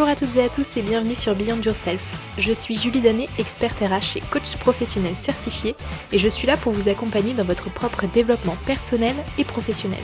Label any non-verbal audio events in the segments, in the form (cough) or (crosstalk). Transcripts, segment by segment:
Bonjour à toutes et à tous et bienvenue sur Beyond Yourself. Je suis Julie Danet, experte RH et coach professionnel certifié et je suis là pour vous accompagner dans votre propre développement personnel et professionnel.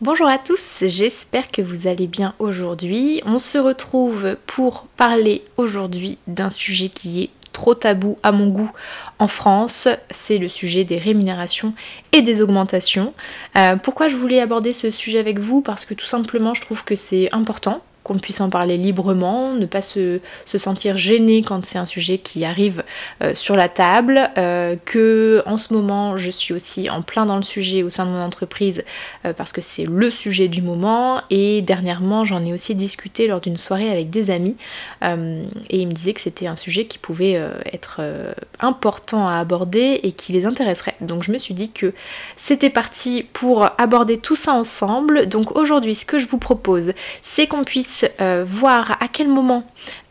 Bonjour à tous, j'espère que vous allez bien aujourd'hui. On se retrouve pour parler aujourd'hui d'un sujet qui est trop tabou à mon goût en France, c'est le sujet des rémunérations et des augmentations. Euh, pourquoi je voulais aborder ce sujet avec vous? Parce que tout simplement je trouve que c'est important qu'on puisse en parler librement, ne pas se, sentir gêné quand c'est un sujet qui arrive euh, sur la table, euh, que en ce moment je suis aussi en plein dans le sujet au sein de mon entreprise euh, parce que c'est le sujet du moment et dernièrement j'en ai aussi discuté lors d'une soirée avec des amis et ils me disaient que c'était un sujet qui pouvait être important à aborder et qui les intéresserait. Donc je me suis dit que c'était parti pour aborder tout ça ensemble. Donc aujourd'hui ce que je vous propose c'est qu'on puisse euh, voir à quel moment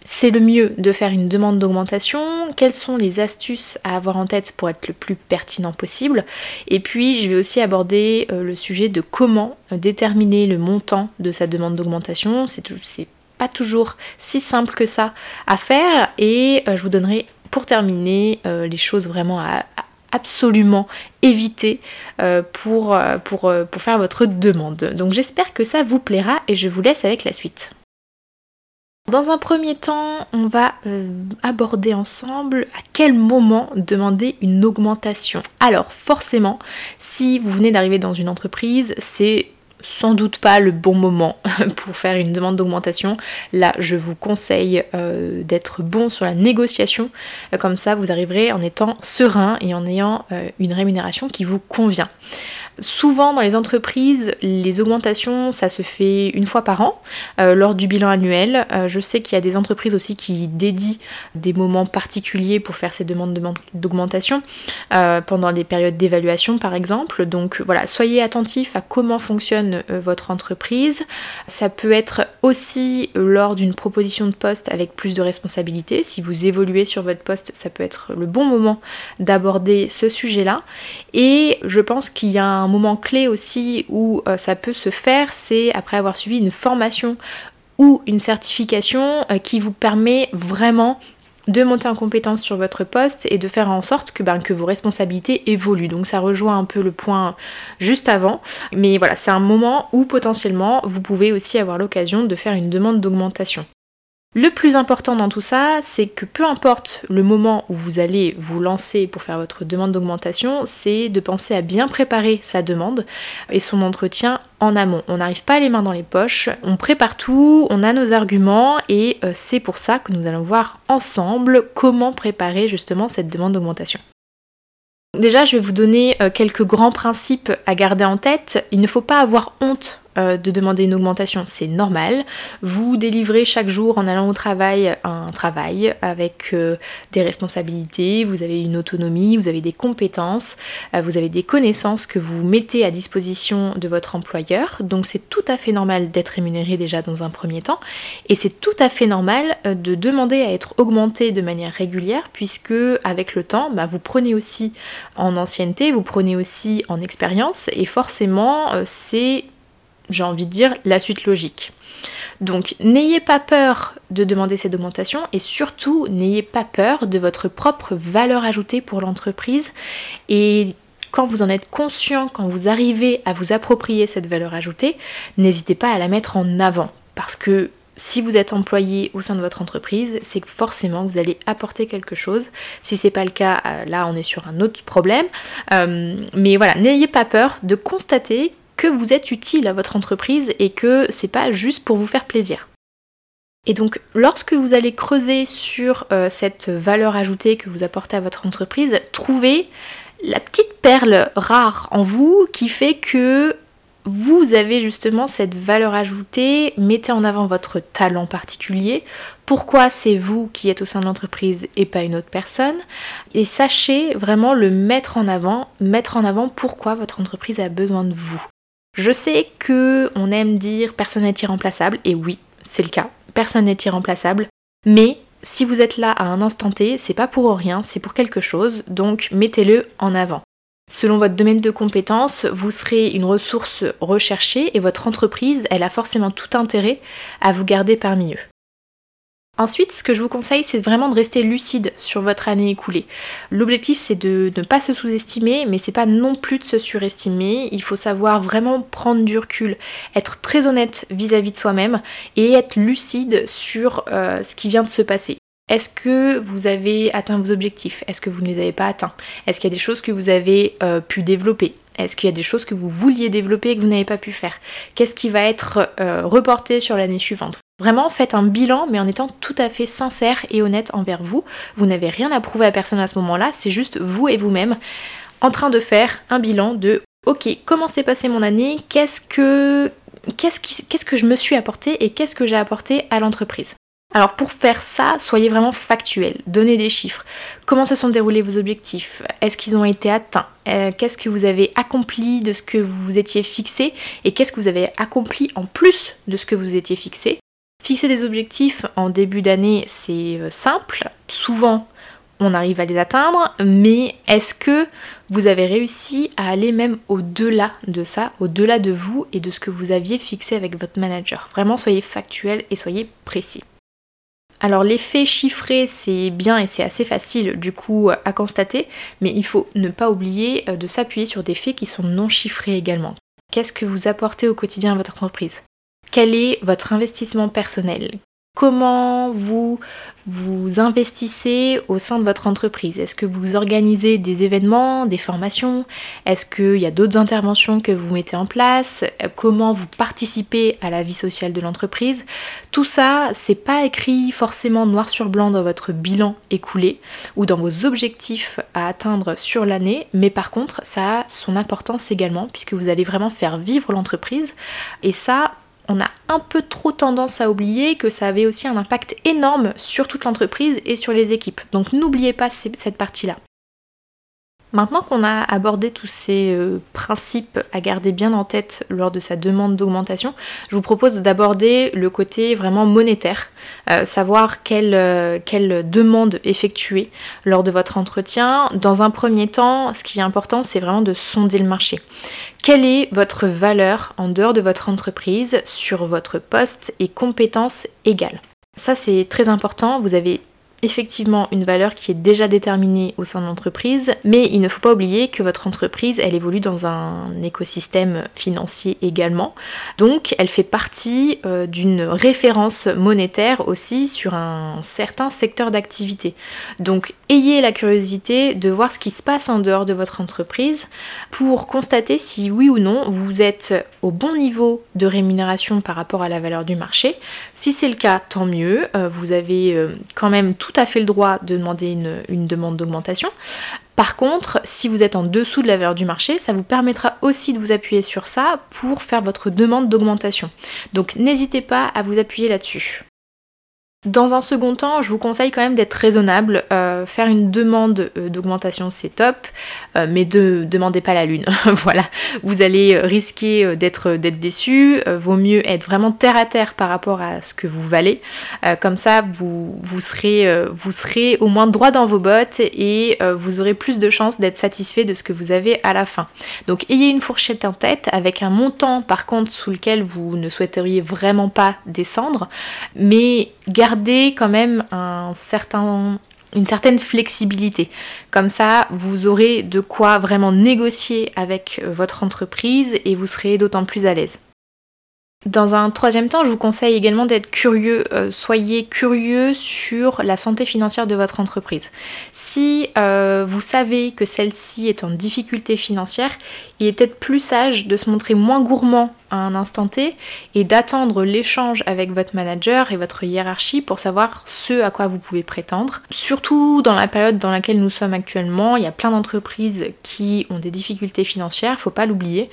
c'est le mieux de faire une demande d'augmentation, quelles sont les astuces à avoir en tête pour être le plus pertinent possible, et puis je vais aussi aborder euh, le sujet de comment euh, déterminer le montant de sa demande d'augmentation, c'est pas toujours si simple que ça à faire, et je vous donnerai pour terminer les choses vraiment à, absolument éviter pour, pour, pour faire votre demande. Donc j'espère que ça vous plaira et je vous laisse avec la suite. Dans un premier temps, on va euh, aborder ensemble à quel moment demander une augmentation. Alors forcément, si vous venez d'arriver dans une entreprise, c'est sans doute pas le bon moment (laughs) pour faire une demande d'augmentation. Là, je vous conseille euh, d'être bon sur la négociation. Comme ça, vous arriverez en étant serein et en ayant euh, une rémunération qui vous convient. Souvent dans les entreprises, les augmentations, ça se fait une fois par an euh, lors du bilan annuel. Euh, je sais qu'il y a des entreprises aussi qui dédient des moments particuliers pour faire ces demandes d'augmentation euh, pendant les périodes d'évaluation par exemple. Donc voilà, soyez attentifs à comment fonctionne votre entreprise. Ça peut être aussi lors d'une proposition de poste avec plus de responsabilités. Si vous évoluez sur votre poste, ça peut être le bon moment d'aborder ce sujet-là. Et je pense qu'il y a un moment clé aussi où euh, ça peut se faire, c'est après avoir suivi une formation ou une certification euh, qui vous permet vraiment de monter en compétence sur votre poste et de faire en sorte que, ben, que vos responsabilités évoluent. Donc ça rejoint un peu le point juste avant. Mais voilà, c'est un moment où potentiellement vous pouvez aussi avoir l'occasion de faire une demande d'augmentation. Le plus important dans tout ça, c'est que peu importe le moment où vous allez vous lancer pour faire votre demande d'augmentation, c'est de penser à bien préparer sa demande et son entretien en amont. On n'arrive pas les mains dans les poches, on prépare tout, on a nos arguments et euh, c'est pour ça que nous allons voir ensemble comment préparer justement cette demande d'augmentation. Déjà, je vais vous donner euh, quelques grands principes à garder en tête. Il ne faut pas avoir honte euh, de demander une augmentation, c'est normal. Vous délivrez chaque jour en allant au travail un travail avec euh, des responsabilités, vous avez une autonomie, vous avez des compétences, euh, vous avez des connaissances que vous mettez à disposition de votre employeur. Donc c'est tout à fait normal d'être rémunéré déjà dans un premier temps et c'est tout à fait normal de demander à être augmenté de manière régulière puisque avec le temps, bah, vous prenez aussi en ancienneté, vous prenez aussi en expérience et forcément c'est j'ai envie de dire, la suite logique. Donc n'ayez pas peur de demander cette augmentation et surtout n'ayez pas peur de votre propre valeur ajoutée pour l'entreprise et quand vous en êtes conscient, quand vous arrivez à vous approprier cette valeur ajoutée, n'hésitez pas à la mettre en avant parce que si vous êtes employé au sein de votre entreprise, c'est que forcément vous allez apporter quelque chose. Si c'est pas le cas, euh, là on est sur un autre problème. Euh, mais voilà, n'ayez pas peur de constater vous êtes utile à votre entreprise et que c'est pas juste pour vous faire plaisir. Et donc, lorsque vous allez creuser sur euh, cette valeur ajoutée que vous apportez à votre entreprise, trouvez la petite perle rare en vous qui fait que vous avez justement cette valeur ajoutée, mettez en avant votre talent particulier, pourquoi c'est vous qui êtes au sein de l'entreprise et pas une autre personne, et sachez vraiment le mettre en avant, mettre en avant pourquoi votre entreprise a besoin de vous. Je sais que on aime dire personne n'est irremplaçable, et oui, c'est le cas, personne n'est irremplaçable, mais si vous êtes là à un instant T, c'est pas pour rien, c'est pour quelque chose, donc mettez-le en avant. Selon votre domaine de compétences, vous serez une ressource recherchée et votre entreprise, elle a forcément tout intérêt à vous garder parmi eux. Ensuite, ce que je vous conseille, c'est vraiment de rester lucide sur votre année écoulée. L'objectif, c'est de ne pas se sous-estimer, mais c'est pas non plus de se surestimer. Il faut savoir vraiment prendre du recul, être très honnête vis-à-vis de soi-même et être lucide sur euh, ce qui vient de se passer. Est-ce que vous avez atteint vos objectifs? Est-ce que vous ne les avez pas atteints? Est-ce qu'il y a des choses que vous avez euh, pu développer? Est-ce qu'il y a des choses que vous vouliez développer et que vous n'avez pas pu faire? Qu'est-ce qui va être euh, reporté sur l'année suivante? Vraiment, faites un bilan, mais en étant tout à fait sincère et honnête envers vous. Vous n'avez rien à prouver à personne à ce moment-là, c'est juste vous et vous-même en train de faire un bilan de ok, comment s'est passée mon année Qu'est-ce que qu'est-ce que je me suis apporté et qu'est-ce que j'ai apporté à l'entreprise alors pour faire ça, soyez vraiment factuel, donnez des chiffres. Comment se sont déroulés vos objectifs? Est-ce qu'ils ont été atteints? Euh, Qu'est-ce que vous avez accompli de ce que vous étiez fixé Et qu'est-ce que vous avez accompli en plus de ce que vous étiez fixé? Fixer des objectifs en début d'année, c'est euh, simple. Souvent, on arrive à les atteindre, mais est-ce que vous avez réussi à aller même au-delà de ça, au-delà de vous et de ce que vous aviez fixé avec votre manager? Vraiment, soyez factuel et soyez précis. Alors l'effet chiffré c'est bien et c'est assez facile du coup à constater, mais il faut ne pas oublier euh, de s'appuyer sur des faits qui sont non chiffrés également. Qu'est-ce que vous apportez au quotidien à votre entreprise? Quel est votre investissement personnel? Comment vous vous investissez au sein de votre entreprise? Est-ce que vous organisez des événements, des formations? Est-ce qu'il y a d'autres interventions que vous mettez en place? Comment vous participez à la vie sociale de l'entreprise? Tout ça, c'est pas écrit forcément noir sur blanc dans votre bilan écoulé ou dans vos objectifs à atteindre sur l'année, mais par contre, ça a son importance également puisque vous allez vraiment faire vivre l'entreprise. Et ça, on a un peu trop tendance à oublier que ça avait aussi un impact énorme sur toute l'entreprise et sur les équipes. Donc n'oubliez pas cette partie-là. Maintenant qu'on a abordé tous ces euh, principes à garder bien en tête lors de sa demande d'augmentation, je vous propose d'aborder le côté vraiment monétaire, euh, savoir quelle, euh, quelle, demande effectuer lors de votre entretien. Dans un premier temps, ce qui est important, c'est vraiment de sonder le marché. Quelle est votre valeur en dehors de votre entreprise sur votre poste et compétences égales? Ça c'est très important, vous avez effectivement une valeur qui est déjà déterminée au sein de l'entreprise, mais il ne faut pas oublier que votre entreprise, elle évolue dans un écosystème financier également. Donc, elle fait partie euh, d'une référence monétaire aussi sur un certain secteur d'activité. Donc, ayez la curiosité de voir ce qui se passe en dehors de votre entreprise pour constater si oui ou non vous êtes au bon niveau de rémunération par rapport à la valeur du marché. Si c'est le cas, tant mieux. Euh, vous avez euh, quand même tout à fait le droit de demander une, demande d'augmentation. Par contre, si vous êtes en dessous de la valeur du marché, ça vous permettra aussi de vous appuyer sur ça pour faire votre demande d'augmentation. Donc n'hésitez pas à vous appuyer là-dessus. Dans un second temps, je vous conseille quand même d'être raisonnable. Euh, faire une demande euh, d'augmentation, c'est top, euh, mais ne demandez pas la lune. (laughs) voilà, vous allez risquer d'être déçu. vaut mieux être vraiment terre à terre par rapport à ce que vous valez. comme ça, vous, serez, vous serez au moins droit dans vos bottes et vous aurez plus de chances d'être satisfait de ce que vous avez à la fin. Donc, ayez une fourchette en tête avec un montant, par contre, sous lequel vous ne souhaiteriez vraiment pas descendre, mais gardez gardez quand même une certaine flexibilité. Comme ça, vous aurez de quoi vraiment négocier avec euh, votre entreprise et vous serez d'autant plus à l'aise. Dans un troisième temps, je vous conseille également d'être curieux. Euh, soyez curieux sur la santé financière de votre entreprise. Si euh, vous savez que celle-ci est en difficulté financière, il est peut-être plus sage de se montrer moins gourmand un instant T et d'attendre l'échange avec votre manager et votre hiérarchie pour savoir ce à quoi vous pouvez prétendre. Surtout dans la période dans laquelle nous sommes actuellement, il y a plein d'entreprises qui ont des difficultés financières, faut pas l'oublier.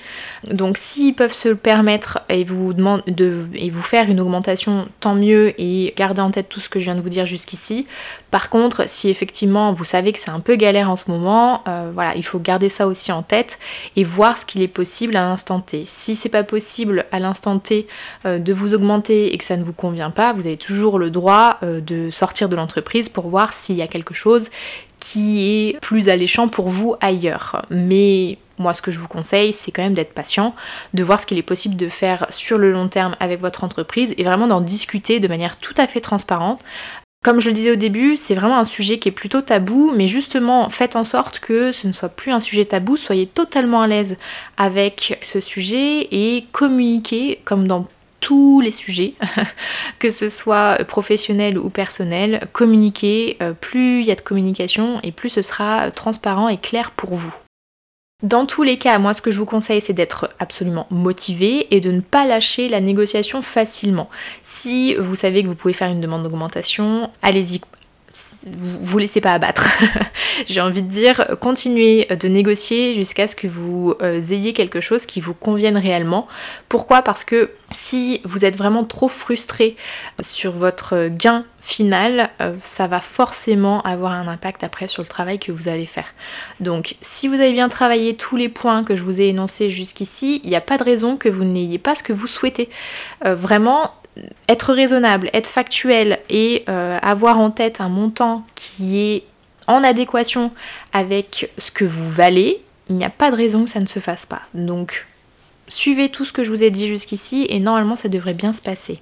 Donc s'ils peuvent se le permettre et vous demandent de et vous faire une augmentation, tant mieux et gardez en tête tout ce que je viens de vous dire jusqu'ici. Par contre, si effectivement vous savez que c'est un peu galère en ce moment, euh, voilà, il faut garder ça aussi en tête et voir ce qu'il est possible à l'instant T. Si c'est pas possible à l'instant T euh, de vous augmenter et que ça ne vous convient pas, vous avez toujours le droit euh, de sortir de l'entreprise pour voir s'il y a quelque chose qui est plus alléchant pour vous ailleurs. Mais moi, ce que je vous conseille, c'est quand même d'être patient, de voir ce qu'il est possible de faire sur le long terme avec votre entreprise et vraiment d'en discuter de manière tout à fait transparente. Comme je le disais au début, c'est vraiment un sujet qui est plutôt tabou, mais justement, faites en sorte que ce ne soit plus un sujet tabou, soyez totalement à l'aise avec ce sujet et communiquez comme dans tous les sujets, (laughs) que ce soit professionnel ou personnel, communiquez, euh, plus il y a de communication et plus ce sera transparent et clair pour vous. Dans tous les cas, moi ce que je vous conseille c'est d'être absolument motivé et de ne pas lâcher la négociation facilement. Si vous savez que vous pouvez faire une demande d'augmentation, allez-y vous, laissez pas abattre. (laughs) J'ai envie de dire, continuez de négocier jusqu'à ce que vous euh, ayez quelque chose qui vous convienne réellement. Pourquoi? Parce que si vous êtes vraiment trop frustré sur votre gain final, euh, ça va forcément avoir un impact après sur le travail que vous allez faire. Donc si vous avez bien travaillé tous les points que je vous ai énoncés jusqu'ici, il n'y a pas de raison que vous n'ayez pas ce que vous souhaitez. Euh, vraiment, être raisonnable, être factuel et euh, avoir en tête un montant qui est en adéquation avec ce que vous valez, il n'y a pas de raison que ça ne se fasse pas. Donc suivez tout ce que je vous ai dit jusqu'ici et normalement ça devrait bien se passer.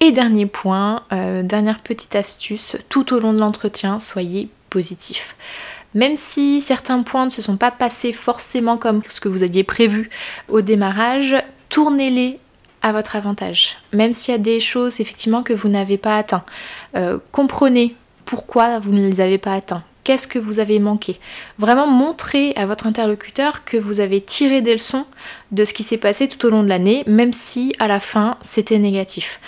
Et dernier point, euh, dernière petite astuce, tout au long de l'entretien, soyez positif. Même si certains points ne se sont pas passés forcément comme ce que vous aviez prévu au démarrage, tournez-les à votre avantage. Même s'il y a des choses effectivement que vous n'avez pas atteint. Euh, comprenez pourquoi vous ne les avez pas atteints. Qu'est-ce que vous avez manqué? Vraiment montrez à votre interlocuteur que vous avez tiré des leçons de ce qui s'est passé tout au long de l'année, même si à la fin c'était négatif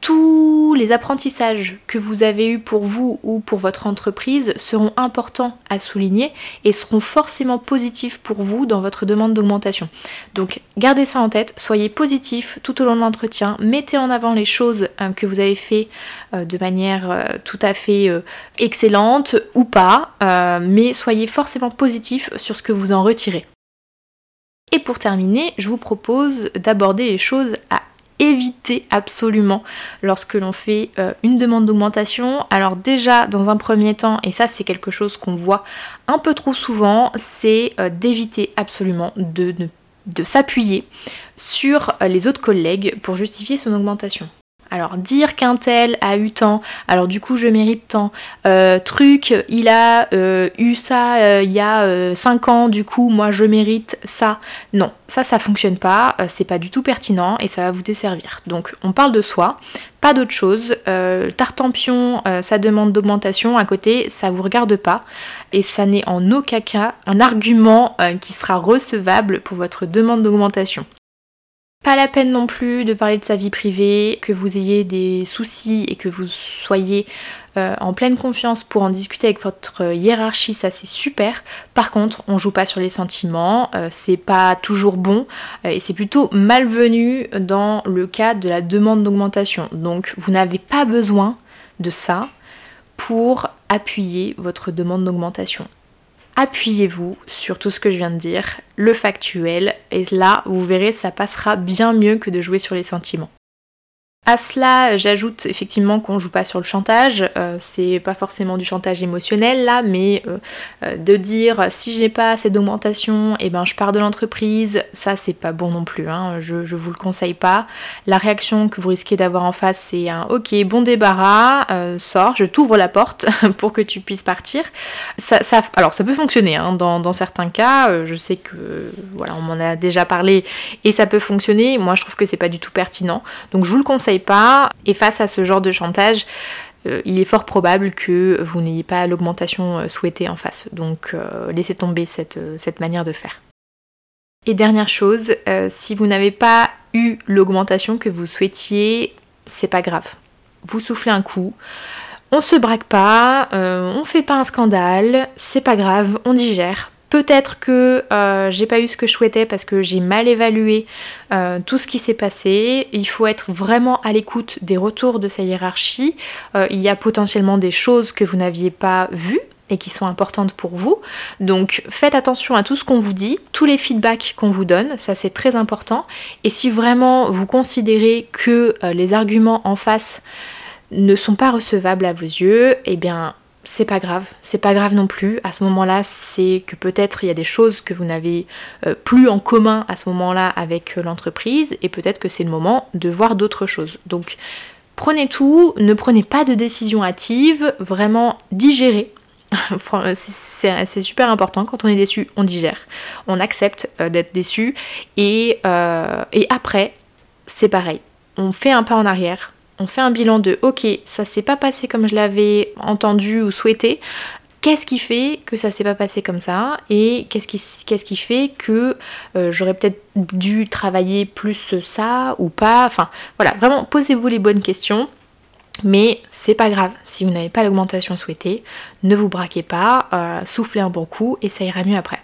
tous les apprentissages que vous avez eus pour vous ou pour votre entreprise seront importants à souligner et seront forcément positifs pour vous dans votre demande d'augmentation. Donc gardez ça en tête, soyez positif tout au long de l'entretien, mettez en avant les choses euh, que vous avez fait euh, de manière euh, tout à fait excellente ou pas, mais soyez forcément positif sur ce que vous en retirez. Et pour terminer, je vous propose d'aborder les choses à éviter absolument lorsque l'on fait euh, une demande d'augmentation. Alors déjà, dans un premier temps, et ça c'est quelque chose qu'on voit un peu trop souvent, c'est euh, d'éviter absolument de, s'appuyer sur euh, les autres collègues pour justifier son augmentation. Alors dire qu'un tel a eu tant, alors du coup je mérite tant. Euh, truc, il a euh, eu ça euh, il y a 5 ans, du coup moi je mérite ça. Non, ça ça fonctionne pas, c'est pas du tout pertinent et ça va vous desservir. Donc on parle de soi, pas d'autre chose. Tartampion, sa demande d'augmentation à côté, ça vous regarde pas et ça n'est en aucun cas un argument qui sera recevable pour votre demande d'augmentation. Pas la peine non plus de parler de sa vie privée, que vous ayez des soucis et que vous soyez euh, en pleine confiance pour en discuter avec votre hiérarchie, ça c'est super. Par contre, on joue pas sur les sentiments, euh, c'est pas toujours bon euh, et c'est plutôt malvenu dans le cas de la demande d'augmentation. Donc vous n'avez pas besoin de ça pour appuyer votre demande d'augmentation appuyez-vous sur tout ce que je viens de dire, le factuel, et là, vous verrez, ça passera bien mieux que de jouer sur les sentiments. À cela, j'ajoute effectivement qu'on joue pas sur le chantage. Euh, c'est pas forcément du chantage émotionnel là, mais euh, euh, de dire si j'ai pas assez d'augmentation, et eh ben je pars de l'entreprise. Ça c'est pas bon non plus. Hein, je, je, vous le conseille pas. La réaction que vous risquez d'avoir en face, c'est un ok bon débarras, sors, je t'ouvre la porte (laughs) pour que tu puisses partir. Ça, alors ça peut fonctionner hein, dans, dans, certains cas. je sais que voilà, on m'en a déjà parlé et ça peut fonctionner. Moi je trouve que c'est pas du tout pertinent. Donc je vous le conseille pas. Et face à ce genre de chantage, euh, il est fort probable que vous n'ayez pas l'augmentation euh, souhaitée en face. Donc euh, laissez tomber cette, cette, manière de faire. Et dernière chose, si vous n'avez pas eu l'augmentation que vous souhaitiez, c'est pas grave. Vous soufflez un coup. On se braque pas, on fait pas un scandale, c'est pas grave, on digère. Peut-être que euh, j'ai pas eu ce que je souhaitais parce que j'ai mal évalué euh, tout ce qui s'est passé. Il faut être vraiment à l'écoute des retours de sa hiérarchie. Euh, il y a potentiellement des choses que vous n'aviez pas vues et qui sont importantes pour vous. Donc faites attention à tout ce qu'on vous dit, tous les feedbacks qu'on vous donne, ça c'est très important. Et si vraiment vous considérez que les arguments en face ne sont pas recevables à vos yeux, eh bien c'est pas grave, c'est pas grave non plus. À ce moment-là, c'est que peut-être il y a des choses que vous n'avez euh, plus en commun à ce moment-là avec euh, l'entreprise et peut-être que c'est le moment de voir d'autres choses. Donc prenez tout, ne prenez pas de décision hâtive, vraiment digérez. (laughs) c'est super important, quand on est déçu, on digère, on accepte euh, d'être déçu. Et, et après, c'est pareil, on fait un pas en arrière, on fait un bilan de ok, ça s'est pas passé comme je l'avais entendu ou souhaité. Qu'est-ce qui fait que ça s'est pas passé comme ça et qu'est-ce qui, qu'est-ce qui fait que euh, j'aurais peut-être dû travailler plus ça ou pas? Enfin voilà, vraiment posez-vous les bonnes questions. Mais c'est pas grave, si vous n'avez pas l'augmentation souhaitée, ne vous braquez pas, euh, soufflez un bon coup et ça ira mieux après.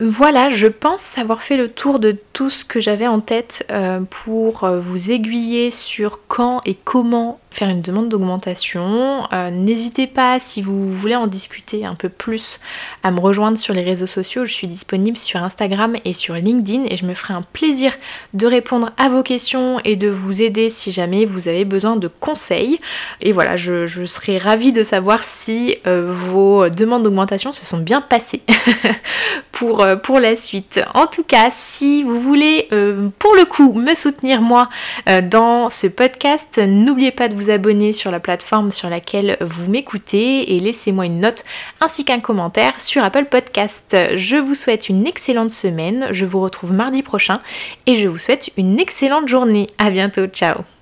Voilà, je pense avoir fait le tour de tout ce que j'avais en tête euh, pour euh, vous aiguiller sur quand et comment faire une demande d'augmentation. Euh, n'hésitez pas, si vous voulez en discuter un peu plus, à me rejoindre sur les réseaux sociaux. Je suis disponible sur Instagram et sur LinkedIn et je me ferai un plaisir de répondre à vos questions et de vous aider si jamais vous avez besoin de conseils. Et voilà, je, je serai ravie de savoir si vos demandes d'augmentation se sont bien passées (laughs) pour euh, pour la suite. En tout cas, si vous voulez euh, pour le coup me soutenir moi euh, dans ce podcast, n'oubliez pas de vous abonner sur la plateforme sur laquelle vous m'écoutez et laissez-moi une note ainsi qu'un commentaire sur Apple Podcast. Je vous souhaite une excellente semaine, je vous retrouve mardi prochain et je vous souhaite une excellente journée. À bientôt, ciao